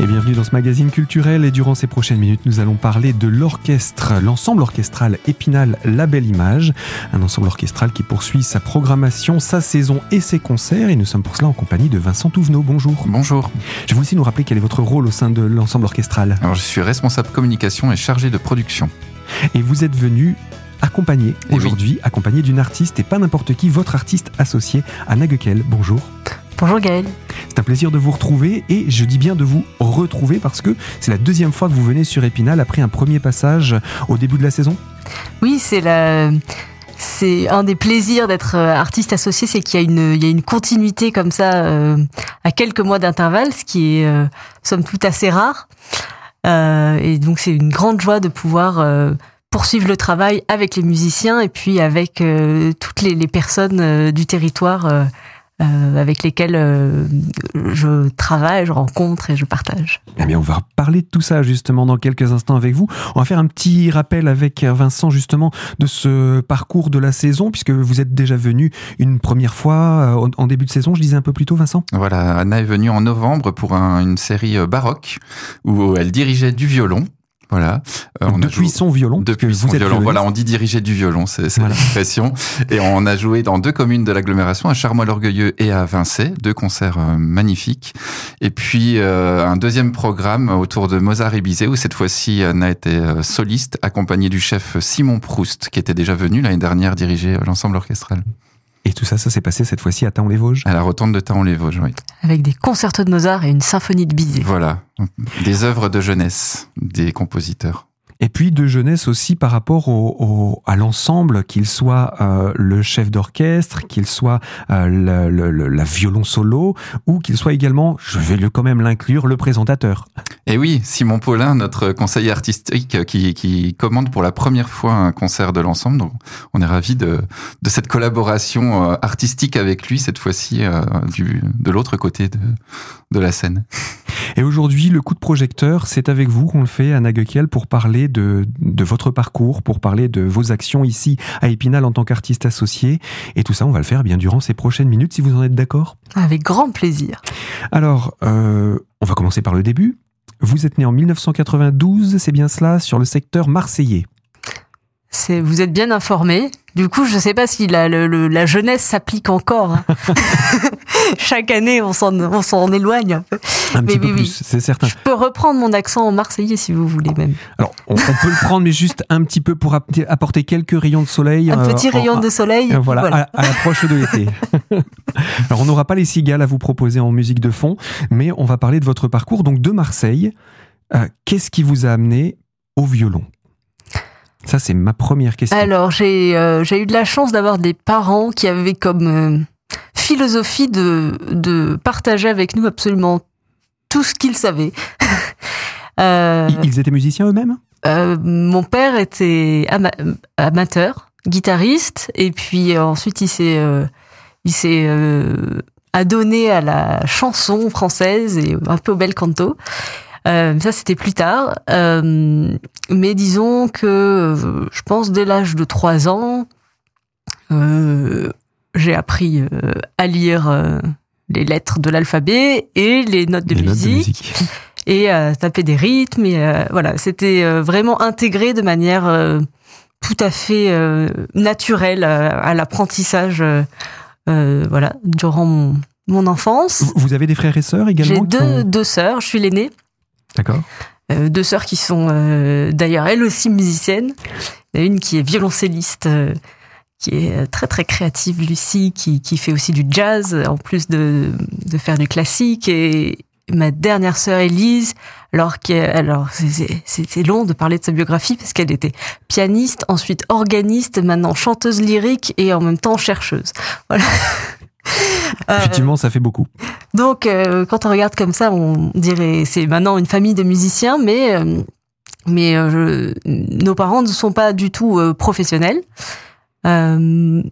Et bienvenue dans ce magazine culturel et durant ces prochaines minutes, nous allons parler de l'orchestre, l'ensemble orchestral Épinal La Belle Image, un ensemble orchestral qui poursuit sa programmation, sa saison et ses concerts et nous sommes pour cela en compagnie de Vincent Touvenot. Bonjour. Bonjour. Je vais aussi nous rappeler quel est votre rôle au sein de l'ensemble orchestral. Alors je suis responsable communication et chargé de production. Et vous êtes venu accompagné aujourd'hui, accompagné d'une artiste et pas n'importe qui, votre artiste associé, Anna Guekel. Bonjour. Bonjour Gaël. C'est un plaisir de vous retrouver et je dis bien de vous retrouver parce que c'est la deuxième fois que vous venez sur Épinal après un premier passage au début de la saison. Oui, c'est la. C'est un des plaisirs d'être euh, artiste associé, c'est qu'il y a une, il y a une continuité comme ça euh, à quelques mois d'intervalle, ce qui est euh, somme toute assez rare. Euh, et donc c'est une grande joie de pouvoir poursuivre le travail avec les musiciens et puis avec toutes les, les personnes du territoire euh, avec lesquelles euh, je travaille, je rencontre et je partage. Eh bien, on va parler de tout ça justement dans quelques instants avec vous. On va faire un petit rappel avec Vincent justement de ce parcours de la saison puisque vous êtes déjà venu une première fois euh, en début de saison, je disais un peu plus tôt Vincent? Voilà, Anna est venue en novembre pour un- une série baroque où elle dirigeait du violon. Voilà. Euh, on a depuis joué- son violon. Depuis son violon. Voilà, on dit diriger du violon, c'est c'est Voilà. l'expression. Et on a joué dans deux communes de l'agglomération, à Charmois-l'Orgueilleux et à Vincey, deux concerts euh, magnifiques. Et puis euh, un deuxième programme autour de Mozart et Bizet, où cette fois-ci Anna était euh, soliste, accompagnée du chef Simon Proust, qui était déjà venu l'année dernière diriger l'ensemble orchestral. Et tout ça, ça s'est passé cette fois-ci à Taon-les-Vosges. À la rotonde de Taon-les-Vosges, oui. Avec des concertos de Mozart et une symphonie de Bizet. Voilà, des œuvres de jeunesse des compositeurs. Et puis de jeunesse aussi par rapport au, au- à l'ensemble, qu'il soit euh, le chef d'orchestre, qu'il soit euh, le, le- le- la violon solo, ou qu'il soit également, je vais le, quand même l'inclure, le présentateur. Et oui, Simon Paulin, notre conseiller artistique, qui, qui commande pour la première fois un concert de l'ensemble. Donc, on est ravis de, de cette collaboration euh, artistique avec lui, cette fois-ci euh, du, de l'autre côté de, de la scène. Et aujourd'hui, le coup de projecteur, c'est avec vous qu'on le fait, Anna Guekiel, pour parler de, de votre parcours, pour parler de vos actions ici à Épinal en tant qu'artiste associé. Et tout ça, on va le faire bien durant ces prochaines minutes, si vous en êtes d'accord. Avec grand plaisir. Alors, euh, on va commencer par le début. Vous êtes né en 1992, c'est bien cela, sur le secteur marseillais. C'est, vous êtes bien informé. Du coup, je sais pas si la, le- le- la jeunesse s'applique encore. hein. Chaque année, on s'en, éloigne un peu. Un petit Mais peu oui, plus, oui. c'est certain. Je peux reprendre mon accent en marseillais si vous voulez même. Alors, on, on peut le prendre, mais juste un petit peu pour apporter- quelques rayons de soleil. Un euh, petit en- rayon de soleil. Euh, Voilà, À, à l'approche de l'été. Alors, on n'aura pas les cigales à vous proposer en musique de fond, mais on va parler de votre parcours. Donc, de Marseille, euh, qu'est-ce qui vous a amené au violon? Ça, c'est ma première question. Alors, j'ai euh, j'ai eu de la chance d'avoir des parents qui avaient comme euh, philosophie de, de partager avec nous absolument tout ce qu'ils savaient. Euh, Ils- étaient musiciens eux-mêmes? mon père était ama- amateur, guitariste, et puis ensuite il s'est il s'est adonné à la chanson française et un peu au bel canto. Euh, ça c'était plus tard, Euh, mais disons que euh, je pense dès l'âge de 3 ans, euh, j'ai appris euh, à lire euh, les lettres de l'alphabet et les notes de Les notes musique et à taper des rythmes. Et euh, voilà, c'était euh, vraiment intégré de manière euh, tout à fait euh, naturelle euh, à l'apprentissage. euh, euh, voilà, durant mon, mon enfance. Vous- avez des frères et sœurs également J'ai qui deux, ont- deux sœurs, je suis l'aînée. D'accord. Euh, deux sœurs qui sont euh, d'ailleurs elles aussi musiciennes. Il y a une qui est violoncelliste, euh, qui est très très créative, Lucie, qui, qui fait aussi du jazz en plus de, de faire du classique. Et ma dernière sœur Élise, alors, alors c'est long de parler de sa biographie parce qu'elle était pianiste, ensuite organiste, maintenant chanteuse lyrique et en même temps chercheuse. Voilà. Euh, Effectivement, ça fait beaucoup. donc, euh, quand on regarde comme ça, on dirait c'est maintenant une famille de musiciens, mais euh, mais je- nos parents ne sont pas du tout professionnels. Euh,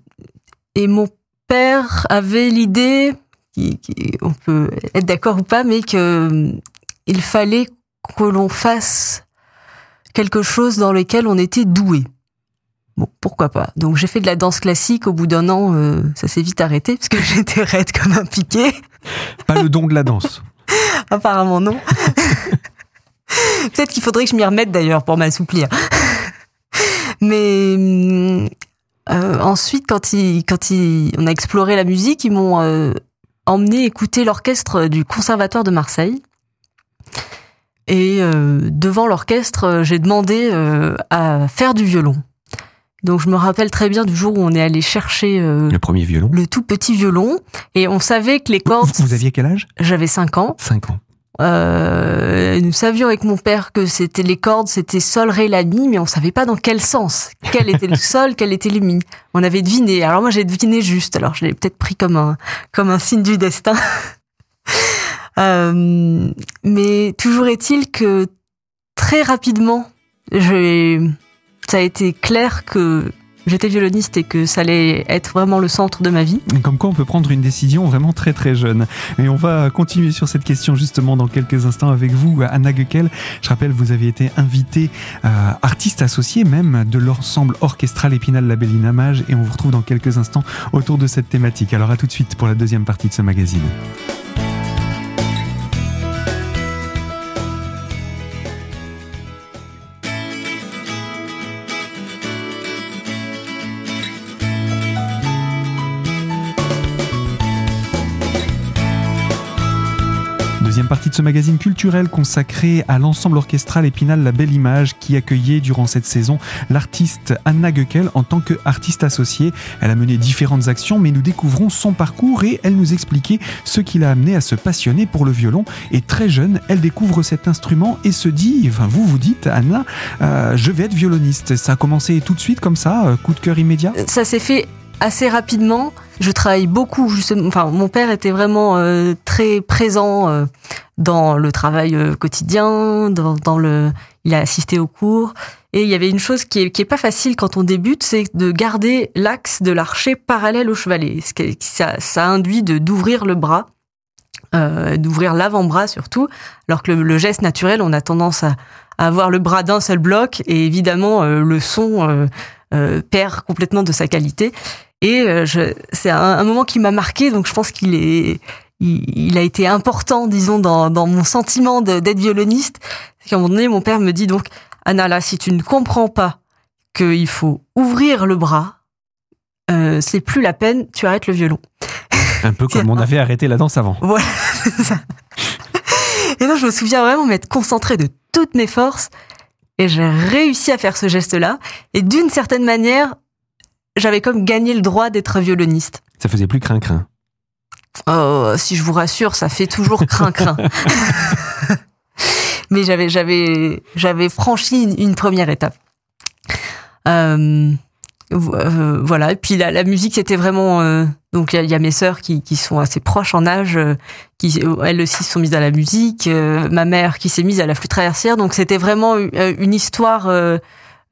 et mon père avait l'idée, qui- qui- on peut être d'accord ou pas, mais que il fallait que l'on fasse quelque chose dans lequel on était doué. Bon, pourquoi pas. Donc j'ai fait de la danse classique. Au bout d'un an, euh, ça s'est vite arrêté parce que j'étais raide comme un piquet. Pas le don de la danse. Apparemment non. Peut-être qu'il faudrait que je m'y remette d'ailleurs pour m'assouplir. Mais euh, ensuite, quand, il, quand il, on a exploré la musique, ils m'ont euh, emmené écouter l'orchestre du Conservatoire de Marseille. Et euh, devant l'orchestre, j'ai demandé à faire du violon. Donc je me rappelle très bien du jour où on est allé chercher euh, Le premier violon. le tout petit violon et on savait que les cordes. Vous, vous aviez quel âge? J'avais 5 ans. 5 ans. Euh, nous savions avec mon père que c'était les cordes, c'était sol, ré, la, mi, mais on savait pas dans quel sens. Quel était le sol, quel était le mi. On avait deviné. Alors moi j'ai deviné juste. Alors je l'ai peut-être pris comme un comme un signe du destin. Euh, mais toujours est-il que très rapidement, j'ai ça a été clair que j'étais violoniste et que ça allait être vraiment le centre de ma vie. Comme quoi on peut prendre une décision vraiment très très jeune. Et on va continuer sur cette question justement dans quelques instants avec vous, Anna Guekel. Je rappelle, vous avez été invitée, euh, artiste associée même de l'ensemble orchestral Épinal Label Inamage et on vous retrouve dans quelques instants autour de cette thématique. Alors à tout de suite pour la deuxième partie de ce magazine. Partie de ce magazine culturel consacré à l'ensemble orchestral Épinal La Belle Image qui accueillait durant cette saison l'artiste Anna Goeckel en tant qu'artiste associée. Elle a mené différentes actions mais nous découvrons son parcours et elle nous expliquait ce qui l'a amené à se passionner pour le violon. Et très jeune, elle découvre cet instrument et se dit, enfin vous vous dites Anna, euh, je vais être violoniste. Ça a commencé tout de suite comme ça, euh, coup de cœur immédiat? Ça s'est fait assez rapidement. Je travaille beaucoup, justement. Enfin, mon père était vraiment euh, très présent euh, dans le travail euh, quotidien, dans, dans le. Il a assisté aux cours. Et il y avait une chose qui est, qui est pas facile quand on débute, c'est de garder l'axe de l'archer parallèle au chevalet. Ce Ça, ça induit de d'ouvrir le bras, euh, d'ouvrir l'avant-bras surtout, alors que le, le geste naturel, on a tendance à, à avoir le bras d'un seul bloc, et évidemment euh, le son euh, euh, perd complètement de sa qualité. Et euh, je- c'est un, un moment qui m'a marqué, donc je pense qu'il est, il, il a été important, disons, dans, dans mon sentiment de- d'être violoniste. C'est qu'à un moment donné, mon père me dit donc, Anna, là, si tu ne comprends pas qu'il faut ouvrir le bras, euh, c'est plus la peine, tu arrêtes le violon. Un peu comme on avait arrêté la danse avant. Voilà, c'est ça. Et donc, je me souviens vraiment m'être concentrée de toutes mes forces et j'ai réussi à faire ce geste-là. Et d'une certaine manière, j'avais comme gagné le droit d'être violoniste. Ça faisait plus crin-crin. Oh, si je vous rassure, ça fait toujours crin-crin. Mais j'avais, j'avais, j'avais franchi une, première étape. Euh, euh, voilà. Et puis la, la musique, c'était vraiment. euh, donc il y, a- il y a mes sœurs qui, qui sont assez proches en âge, qui elles aussi se sont mises à la musique. ma mère qui s'est mise à la flûte traversière. Donc c'était vraiment une, histoire. euh,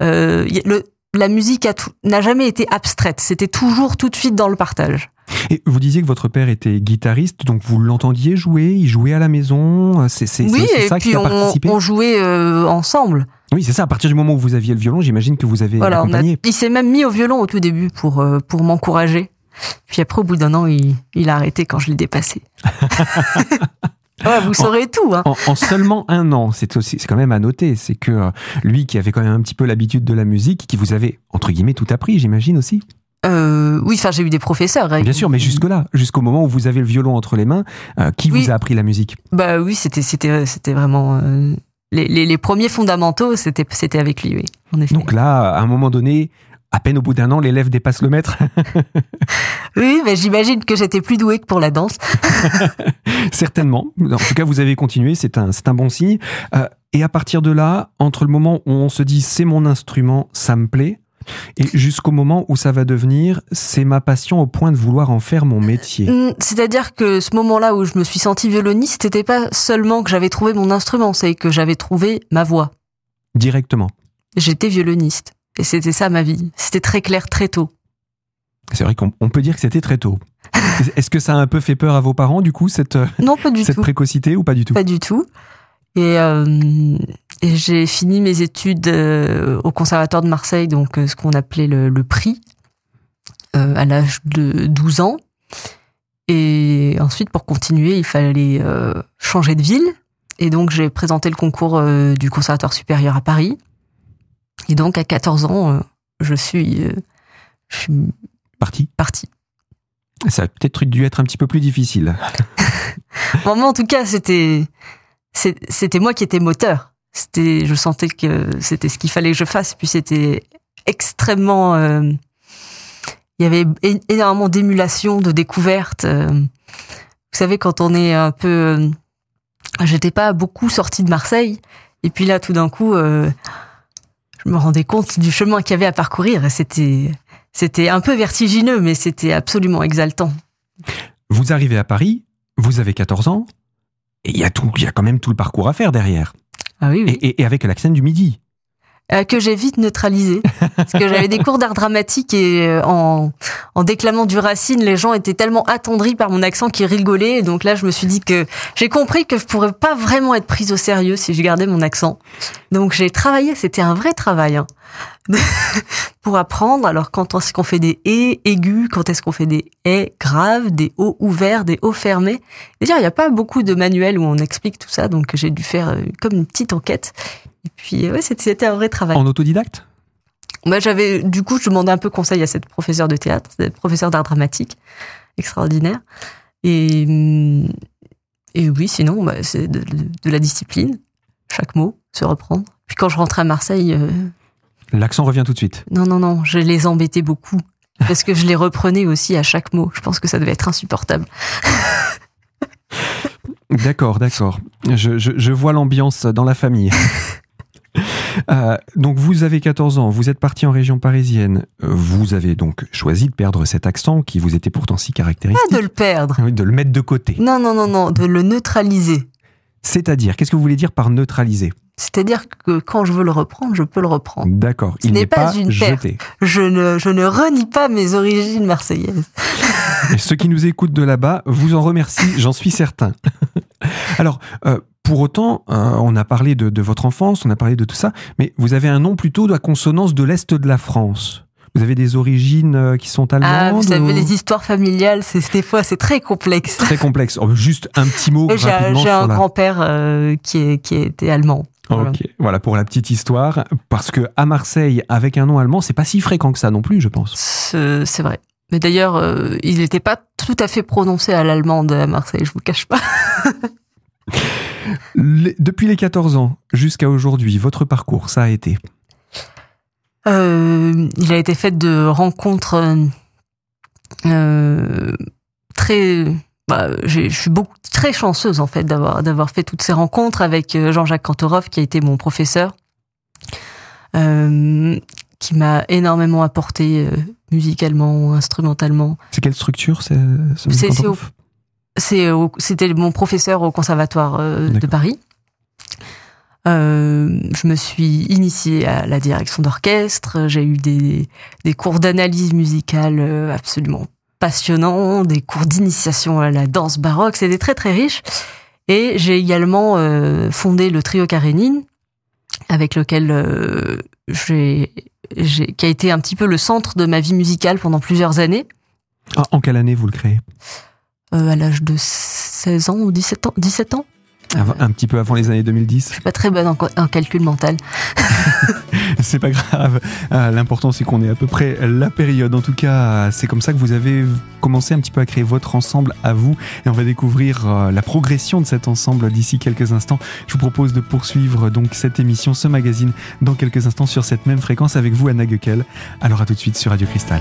le, la musique n'a jamais été abstraite. C'était toujours tout de suite dans le partage. Et vous disiez que votre père était guitariste, donc vous l'entendiez jouer, il jouait à la maison, euh, c'est Oui, ça qui a participé on jouait euh, ensemble. Oui, c'est ça, à partir du moment où vous aviez le violon, j'imagine que vous avez Voilà, a- accompagné. il s'est même mis au violon au tout début pour euh, pour m'encourager. Puis après, au bout d'un an, il, il a arrêté quand je l'ai dépassé. ouais, vous saurez tout. Hein. En, en seulement un an, c'est aussi, c'est quand même à noter, c'est que euh, lui qui avait quand même un petit peu l'habitude de la musique, qui vous avait, entre guillemets, tout appris, j'imagine aussi. Euh, oui, enfin, j'ai eu des professeurs. hein. Bien sûr, mais jusque-là, jusqu'au moment où vous avez le violon entre les mains, euh, qui Oui. vous a appris la musique? Bah oui, c'était c'était c'était vraiment les, les, les premiers fondamentaux. C'était c'était avec lui, oui. En effet. Donc là, à un moment donné, à peine au bout d'un an, l'élève dépasse le maître. Oui, mais j'imagine que j'étais plus douée que pour la danse. Certainement. En tout cas, vous avez continué, c'est un, c'est un bon signe. Euh, et à partir de là, entre le moment où on se dit c'est mon instrument, ça me plaît, et jusqu'au moment où ça va devenir c'est ma passion au point de vouloir en faire mon métier. Hmm, C'est-à-dire que ce moment-là où je me suis sentie violoniste, c'était pas seulement que j'avais trouvé mon instrument, c'est que j'avais trouvé ma voix. Directement. J'étais violoniste. Et c'était ça ma vie. C'était très clair très tôt. C'est vrai qu'on on peut dire que c'était très tôt. Est-ce que ça a un peu fait peur à vos parents, du coup, cette, Non, pas du cette tout. précocité ou pas du tout? Pas du tout. Et, euh, et j'ai fini mes études euh, au Conservatoire de Marseille, donc euh, ce qu'on appelait le, le prix, euh, à l'âge de 12 ans. Et ensuite, pour continuer, il fallait euh, changer de ville. Et donc, j'ai présenté le concours euh, du Conservatoire supérieur à Paris. Et donc, à 14 ans, euh, je suis, euh, je suis Parti. partie. Ça a peut-être dû être un petit peu plus difficile. Bon, moi, en tout cas, c'était, c'était moi qui étais moteur. C'était, je sentais que c'était ce qu'il fallait que je fasse. Puis c'était extrêmement, euh, il y avait énormément d'émulation, de découverte. euh. Vous savez, quand on est un peu, euh, j'étais pas beaucoup sortie de Marseille. Et puis là, tout d'un coup, euh, je me rendais compte du chemin qu'il y avait à parcourir. Et c'était, c'était un peu vertigineux, mais c'était absolument exaltant. Vous arrivez à Paris, vous avez 14 ans, et il y a tout, il y a quand même tout le parcours à faire derrière. Ah oui, oui. Et, et- et avec l'accent du midi. Euh, que j'ai vite neutralisé. Parce que j'avais des cours d'art dramatique et euh, en, en déclamant du Racine, les gens étaient tellement attendris par mon accent qu'ils rigolaient. Et donc là, je me suis dit que j'ai compris que je pourrais pas vraiment être prise au sérieux si je gardais mon accent. Donc j'ai travaillé, c'était un vrai travail. hein. pour apprendre, alors quand est-ce qu'on fait des et aigus, quand est-ce qu'on fait des et graves, des o ouverts, des o fermés. Déjà, il n'y a pas beaucoup de manuels où on explique tout ça, donc j'ai dû faire euh, comme une petite enquête. Et puis, ouais, c'était un vrai travail. En autodidacte? Moi, j'avais, du coup, je demandais un peu conseil à cette professeure de théâtre, cette professeure d'art dramatique, extraordinaire. Et, hum, et oui, sinon, bah, c'est de, de- de la discipline, chaque mot, se reprendre. Puis quand je rentrais à Marseille, euh, L'accent revient tout de suite. non, non, non, je les embêtais beaucoup. Parce que je les reprenais aussi à chaque mot. Je pense que ça devait être insupportable. D'accord, d'accord. Je, je- je vois l'ambiance dans la famille. Euh, donc vous avez 14 ans, vous êtes parti en région parisienne, vous avez donc choisi de perdre cet accent qui vous était pourtant si caractéristique. Pas de le perdre. Oui, de le mettre de côté. Non, non, non, non, de le neutraliser. C'est-à-dire, qu'est-ce que vous voulez dire par neutraliser? C'est-à-dire que quand je veux le reprendre, je peux le reprendre. D'accord, il n'est pas pas, une jeté. Je ne, je ne renie pas mes origines marseillaises. Et ceux qui nous écoutent de là-bas vous en remercient, j'en suis certain. Alors, euh, pour autant, euh, on a parlé de, de votre enfance, on a parlé de tout ça, mais vous avez un nom plutôt de la consonance de l'Est de la France. Vous avez des origines euh, qui sont allemandes Ah, vous savez, ou- les histoires familiales, c'est des fois, c'est très complexe. Très complexe. Oh, juste un petit mot J'ai un la... grand-père euh, qui, qui était allemand. Voilà. Ok, voilà pour la petite histoire. Parce que à Marseille, avec un nom allemand, c'est pas si fréquent que ça non plus, je pense. C'est c'est vrai. Mais d'ailleurs, euh, il n'était pas tout à fait prononcé à l'allemande à Marseille, je vous cache pas. Les- depuis les 14 ans jusqu'à aujourd'hui, votre parcours, ça a été Euh, il a été fait de rencontres euh, très. Bah, je suis beaucoup très chanceuse en fait d'avoir d'avoir fait toutes ces rencontres avec euh, Jean-Jacques Kantorov qui a été mon professeur, euh, qui m'a énormément apporté musicalement, instrumentalement. C'est quelle structure c'est, ce C'est- C'est c'était mon professeur au conservatoire euh, de. Paris. Euh, je me suis initiée à la direction d'orchestre. J'ai eu des, des cours d'analyse musicale euh, absolument passionnants, des cours d'initiation à la danse baroque. C'était très très riche. Et j'ai également euh, fondé le trio Karénine, avec lequel euh, j'ai, j'ai, qui a été un petit peu le centre de ma vie musicale pendant plusieurs années. Ah, en quelle année vous le créez? Euh, à l'âge de 16 ans ou 17 ans, 17 ans. Avant- Un petit peu avant les années 2010. Je suis pas très bonne en, calcul mental. C'est pas grave. Euh, L'important, c'est qu'on ait à peu près la période. En tout cas, c'est comme ça que vous avez commencé un petit peu à créer votre ensemble à vous. Et on va découvrir euh, la progression de cet ensemble d'ici quelques instants. Je vous propose de poursuivre donc cette émission, ce magazine, dans quelques instants sur cette même fréquence avec vous, Anna Gueckel. Alors à tout de suite sur Radio Cristal.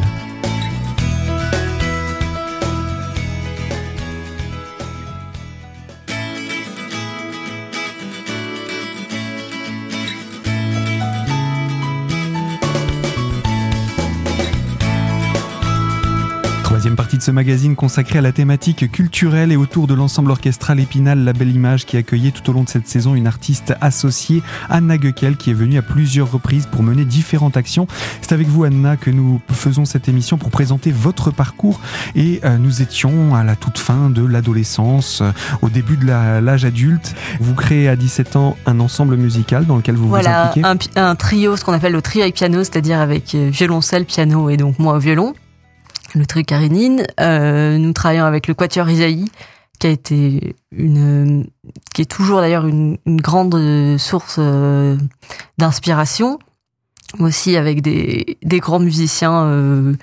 Ce magazine consacrée à la thématique culturelle et autour de l'ensemble orchestral Épinal La Belle Image qui accueillait tout au long de cette saison une artiste associée, Anna Gueckel, qui est venue à plusieurs reprises pour mener différentes actions. C'est avec vous, Anna, que nous faisons cette émission pour présenter votre parcours et euh, nous étions à la toute fin de l'adolescence, euh, au début de l'âge adulte. Vous créez à 17 ans un ensemble musical dans lequel vous vous voilà, impliquez. un, un trio, ce qu'on appelle le trio avec piano, c'est-à-dire avec euh, violoncelle, piano et donc moi au violon. Le trio Karinine. nous travaillons avec le Quatuor Isaïe, qui a été une, qui est toujours d'ailleurs une, grande source d'inspiration, aussi avec des, des grands musiciens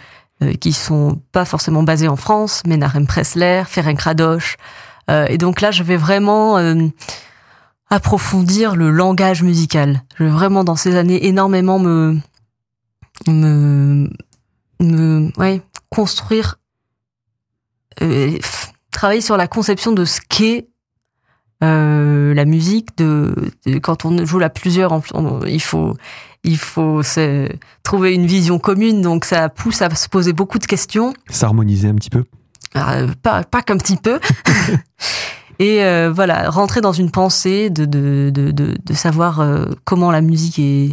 qui sont pas forcément basés en France, mais Narem Pressler, Ferenc Radosh. et donc là, je vais vraiment approfondir le langage musical. Je vais vraiment dans ces années énormément me me me ouais, construire euh, travailler sur la conception de ce qu'est euh, la musique de, quand on joue à plusieurs il faut il faut se, trouver une vision commune donc ça pousse à se poser beaucoup de questions. S'harmoniser un petit peu. Euh, pas pas qu'un petit peu. Et euh, voilà rentrer dans une pensée de de de de, de savoir euh, comment la musique est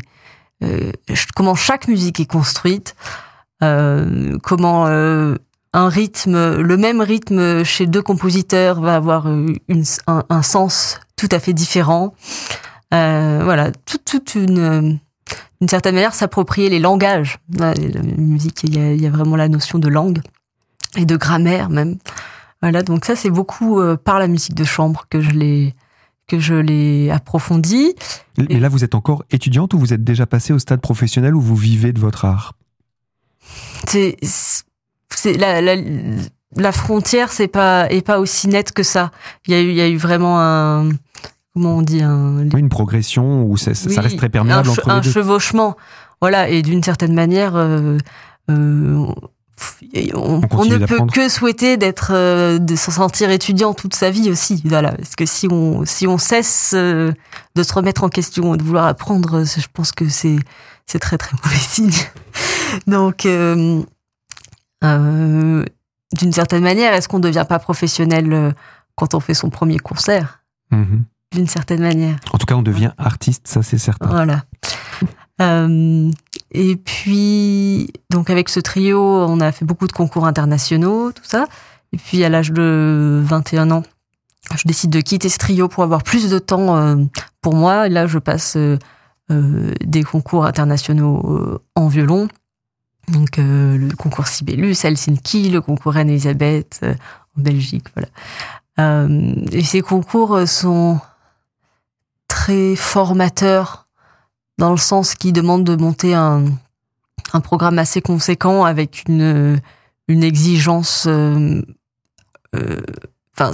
euh, comment chaque musique est construite comment un rythme le même rythme chez deux compositeurs va avoir une, un, un sens tout à fait différent. Voilà toute une d'une certaine manière s'approprier les langages. La, musique il y a, il y a vraiment la notion de langue et de grammaire même. Voilà, donc ça c'est beaucoup euh, par la musique de chambre que je l'ai que je l'ai approfondi. Et là, vous êtes encore étudiante ou vous êtes déjà passée au stade professionnel où vous vivez de votre art? C'est c'est la, la, la frontière c'est pas est pas aussi nette que ça. Il y a eu il y a eu vraiment un comment on dit un une progression où ça, ça reste très perméable entre les deux. Un chevauchement, voilà, et d'une certaine manière. Euh, euh, on, ne peut que souhaiter d'être, euh, de se sentir étudiant toute sa vie aussi. Voilà, parce que si on, si on cesse euh, de se remettre en question et de vouloir apprendre, je pense que c'est, c'est très très mauvais signe. Donc, euh, d'une certaine manière, est-ce qu'on ne devient pas professionnel quand on fait son premier concert? Mm-hmm. D'une certaine manière. En tout cas, on devient artiste, ça c'est certain. Voilà. Euh, et puis, donc avec ce trio, on a fait beaucoup de concours internationaux, tout ça. Et puis à l'âge de 21 ans, je décide de quitter ce trio pour avoir plus de temps euh, pour moi. Et là, je passe euh, des concours internationaux en violon. Donc le concours Sibelius, Helsinki, le concours Anne-Elisabeth en Belgique, voilà. et ces concours sont très formateurs dans le sens qui demande de monter un, un programme assez conséquent avec une, une exigence. Euh, euh, enfin,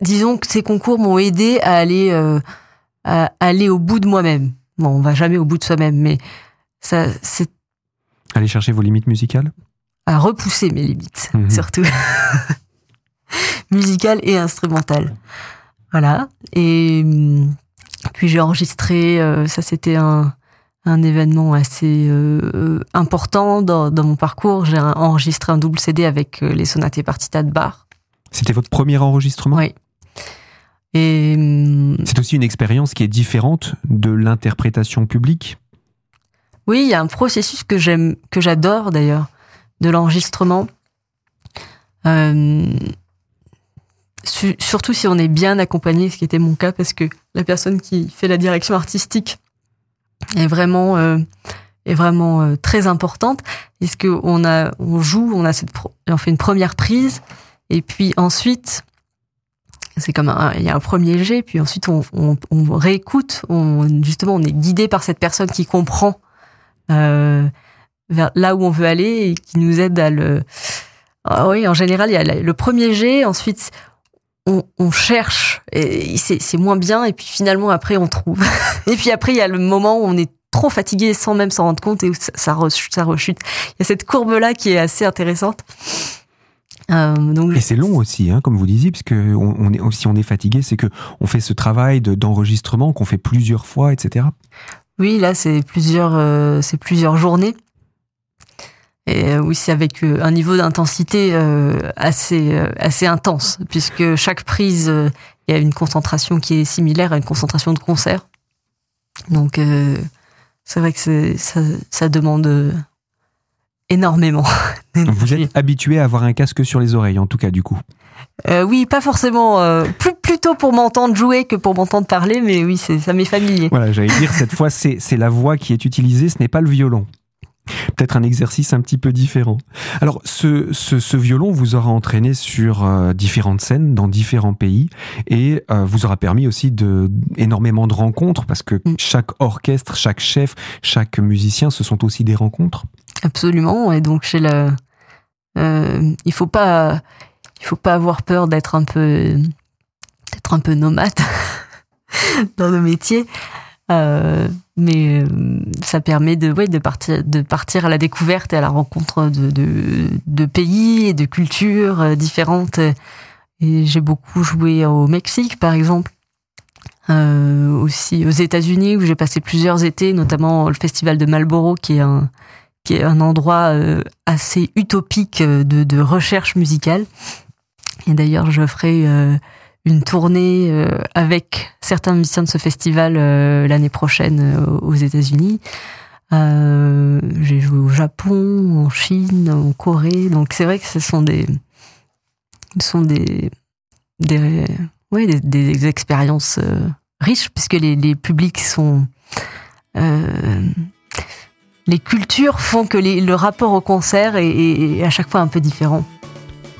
disons que ces concours m'ont aidé à aller, euh, à aller au bout de moi-même. Bon, on va jamais au bout de soi-même, mais ça, c'est. Aller chercher vos limites musicales? À repousser mes limites, mhm. surtout. musicales et instrumentales. Voilà. Et puis j'ai enregistré, ça c'était un, un événement assez euh, important dans, mon parcours. J'ai enregistré un double CD avec euh, les sonates et partitas de Bach. C'était votre premier enregistrement? Oui. Et c'est aussi une expérience qui est différente de l'interprétation publique? Oui, il y a un processus que j'aime, que j'adore d'ailleurs, de l'enregistrement. Hum, surtout si on est bien accompagné, ce qui était mon cas, parce que la personne qui fait la direction artistique est vraiment euh, est vraiment euh, très importante. Est-ce que on a on joue, on a cette on fait une première prise et puis ensuite c'est comme il y a un premier jet puis ensuite on, réécoute, justement on est guidé par cette personne qui comprend euh, vers là où on veut aller et qui nous aide à le ah oui, en général, il y a le premier jet, ensuite on, cherche et c'est moins bien et puis finalement après on trouve. Et puis après il y a le moment où on est trop fatigué sans même s'en rendre compte et ça, ça, rechute. Il y a cette courbe là qui est assez intéressante euh, donc et c'est long aussi, hein, comme vous disiez, puisque on, on est, si on est fatigué, c'est que on fait ce travail d'enregistrement qu'on fait plusieurs fois, etc. Oui, là c'est plusieurs, euh, c'est plusieurs journées. Et euh, oui, c'est avec euh, un niveau d'intensité euh, assez assez intense, puisque chaque prise, il y a une concentration qui est similaire à une concentration de concert. Donc c'est vrai que ça, ça demande énormément. Vous êtes habitué à avoir un casque sur les oreilles, en tout cas, du coup. Euh, oui, pas forcément. Euh, plus, plutôt pour m'entendre jouer que pour m'entendre parler, mais oui, ça m'est familier. Voilà, j'allais dire, cette fois, c'est la voix qui est utilisée, ce n'est pas le violon. peut-être un exercice un petit peu différent. Alors, ce, ce, violon vous aura entraîné sur euh, différentes scènes dans différents pays et euh, vous aura permis aussi de énormément de rencontres parce que mm. chaque orchestre, chaque chef, chaque musicien, ce sont aussi des rencontres. Absolument. Et donc, chez le, euh, il faut pas, il faut pas avoir peur d'être un peu, d'être un peu nomade dans le métier. Euh, mais euh, ça permet de, ouais, de, partir, de partir à la découverte et à la rencontre de, de, de pays et de cultures euh, différentes. Et j'ai beaucoup joué au Mexique, par exemple. Euh, aussi aux États-Unis, où j'ai passé plusieurs étés, notamment le festival de Marlboro, qui est un, qui est un endroit assez utopique de, de recherche musicale. Et d'ailleurs, je ferai une tournée euh, avec certains musiciens de ce festival euh, l'année prochaine euh, aux États-Unis. j'ai joué au Japon, en Chine, en Corée. Donc c'est vrai que ce sont des, sont des, des, ouais, des, expériences riches puisque les publics sont les cultures font que le rapport au concert est, à chaque fois un peu différent.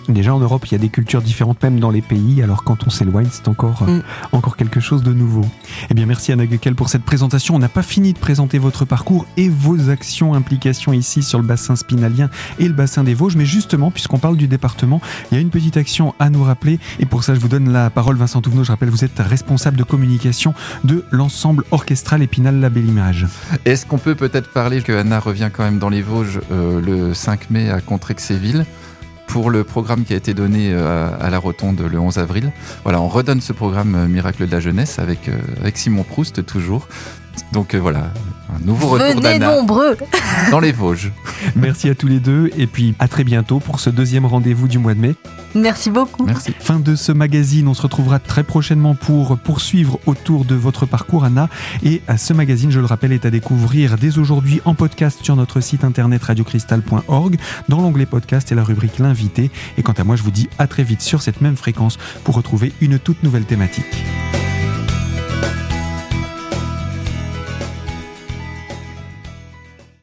Déjà en Europe, il y a des cultures différentes même dans les pays, alors quand on s'éloigne, c'est encore, euh, mm. encore quelque chose de nouveau. Eh bien, merci Anna Gekel pour cette présentation. On n'a pas fini de présenter votre parcours et vos actions, implications ici sur le bassin spinalien et le bassin des Vosges. Mais justement, puisqu'on parle du département, il y a une petite action à nous rappeler. Et pour ça, je vous donne la parole, Vincent Touvenot. Je rappelle, vous êtes responsable de communication de l'ensemble orchestral Épinal La Belle Image. Est-ce qu'on peut peut-être parler que Anna revient quand même dans les Vosges euh, le 5 mai à Contrexéville pour le programme qui a été donné euh, à la Rotonde le 11 avril. Voilà, on redonne ce programme euh, Miracle de la jeunesse avec, euh, avec Simon Proust toujours. Donc voilà, un nouveau retour Venez nombreux dans les Vosges. Merci à tous les deux et puis à très bientôt pour ce deuxième rendez-vous du mois de mai. Merci beaucoup. Merci. Fin de ce magazine, on se retrouvera très prochainement pour poursuivre autour de votre parcours Anna et ce magazine, je le rappelle, est à découvrir dès aujourd'hui en podcast sur notre site internet radiocristal.org dans l'onglet podcast et la rubrique l'invité et quant à moi, je vous dis à très vite sur cette même fréquence pour retrouver une toute nouvelle thématique.